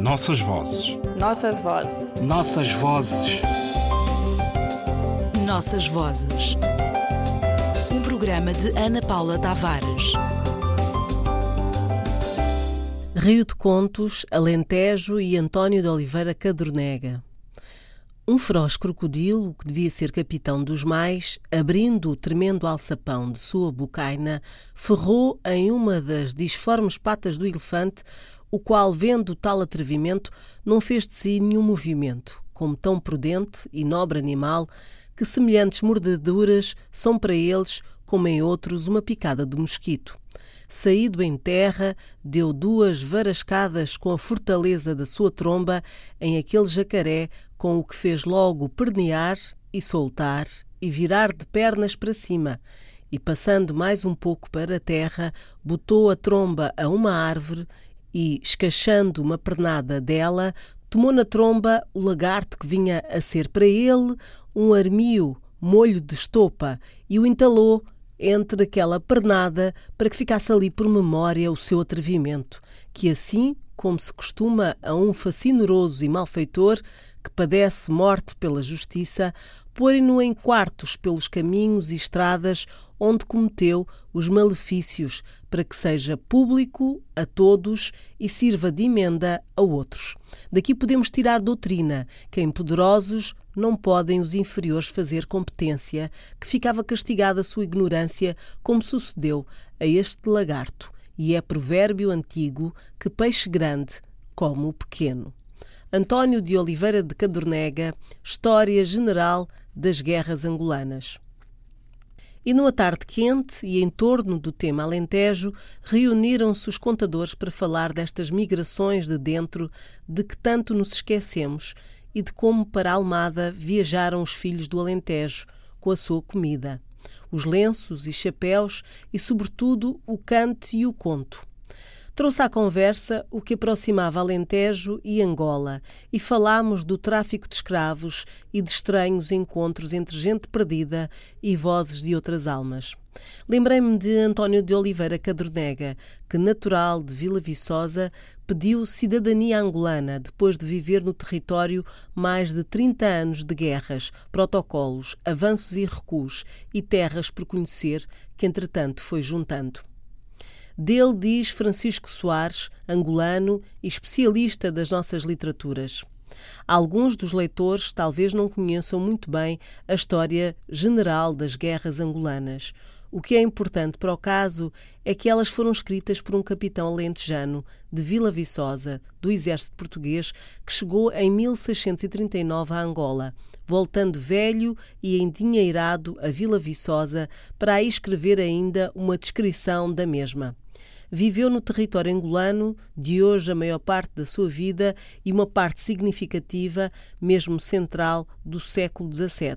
Nossas vozes. Nossas vozes. Nossas vozes. Nossas vozes. Um programa de Ana Paula Tavares. Rio de Contos, Alentejo e António de Oliveira Cadornega. Um feroz crocodilo, que devia ser capitão dos mais, abrindo o tremendo alçapão de sua bocaina, ferrou em uma das disformes patas do elefante, o qual, vendo tal atrevimento, não fez de si nenhum movimento, como tão prudente e nobre animal, que semelhantes mordeduras são para eles, como em outros, uma picada de mosquito. Saído em terra, deu duas varascadas com a fortaleza da sua tromba em aquele jacaré com o que fez logo pernear e soltar e virar de pernas para cima, e passando mais um pouco para a terra, botou a tromba a uma árvore e, escachando uma pernada dela, tomou na tromba o lagarto que vinha a ser para ele um armio molho de estopa e o entalou entre aquela pernada para que ficasse ali por memória o seu atrevimento, que assim, como se costuma a um fascinoroso e malfeitor, que padece morte pela justiça, porem-no em quartos pelos caminhos e estradas onde cometeu os malefícios, para que seja público a todos e sirva de emenda a outros. Daqui podemos tirar doutrina que em poderosos não podem os inferiores fazer competência, que ficava castigada a sua ignorância, como sucedeu a este lagarto, e é provérbio antigo que peixe grande como o pequeno. António de Oliveira de Cadornega, História General das Guerras Angolanas. E numa tarde quente e em torno do tema Alentejo, reuniram-se os contadores para falar destas migrações de dentro de que tanto nos esquecemos e de como para Almada viajaram os filhos do Alentejo com a sua comida, os lenços e chapéus e, sobretudo, o cante e o conto. Trouxe à conversa o que aproximava Alentejo e Angola e falámos do tráfico de escravos e de estranhos encontros entre gente perdida e vozes de outras almas. Lembrei-me de António de Oliveira Cadornega, que, natural de Vila Viçosa, pediu cidadania angolana depois de viver no território mais de 30 anos de guerras, protocolos, avanços e recuos e terras por conhecer que, entretanto, foi juntando. Dele diz Francisco Soares, angolano e especialista das nossas literaturas. Alguns dos leitores talvez não conheçam muito bem a história general das guerras angolanas. O que é importante para o caso é que elas foram escritas por um capitão alentejano de Vila Viçosa, do exército português, que chegou em 1639 a Angola, voltando velho e endinheirado a Vila Viçosa para aí escrever ainda uma descrição da mesma. Viveu no território angolano, de hoje a maior parte da sua vida e uma parte significativa, mesmo central, do século XVII.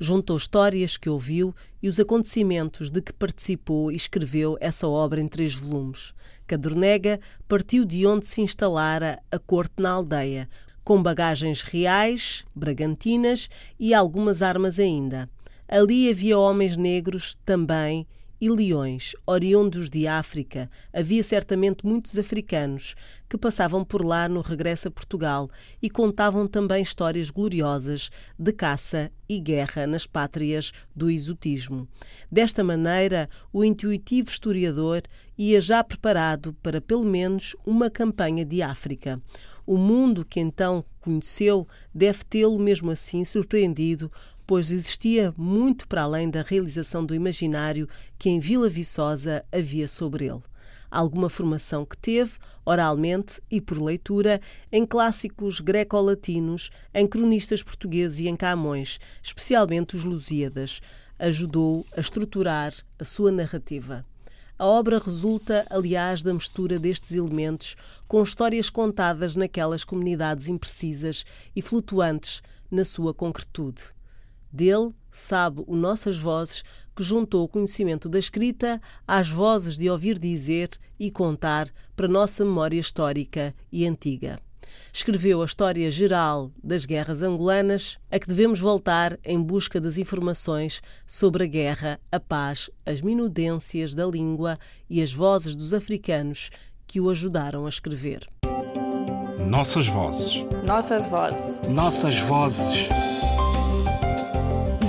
Juntou histórias que ouviu e os acontecimentos de que participou e escreveu essa obra em três volumes. Cadornega partiu de onde se instalara a corte na aldeia, com bagagens reais, bragantinas e algumas armas ainda. Ali havia homens negros também e leões, oriundos de África. Havia certamente muitos africanos que passavam por lá no regresso a Portugal e contavam também histórias gloriosas de caça e guerra nas pátrias do exotismo. Desta maneira, o intuitivo historiador ia já preparado para pelo menos uma campanha de África. O mundo que então conheceu deve tê-lo mesmo assim surpreendido pois existia muito para além da realização do imaginário que em Vila Viçosa havia sobre ele. Alguma formação que teve, oralmente e por leitura, em clássicos greco-latinos, em cronistas portugueses e em Camões, especialmente os Lusíadas, ajudou a estruturar a sua narrativa. A obra resulta, aliás, da mistura destes elementos com histórias contadas naquelas comunidades imprecisas e flutuantes na sua concretude. Dele sabe o Nossas Vozes, que juntou o conhecimento da escrita às vozes de ouvir dizer e contar para nossa memória histórica e antiga. Escreveu a história geral das guerras angolanas, a que devemos voltar em busca das informações sobre a guerra, a paz, as minudências da língua e as vozes dos africanos que o ajudaram a escrever. Nossas vozes. Nossas vozes. Nossas vozes.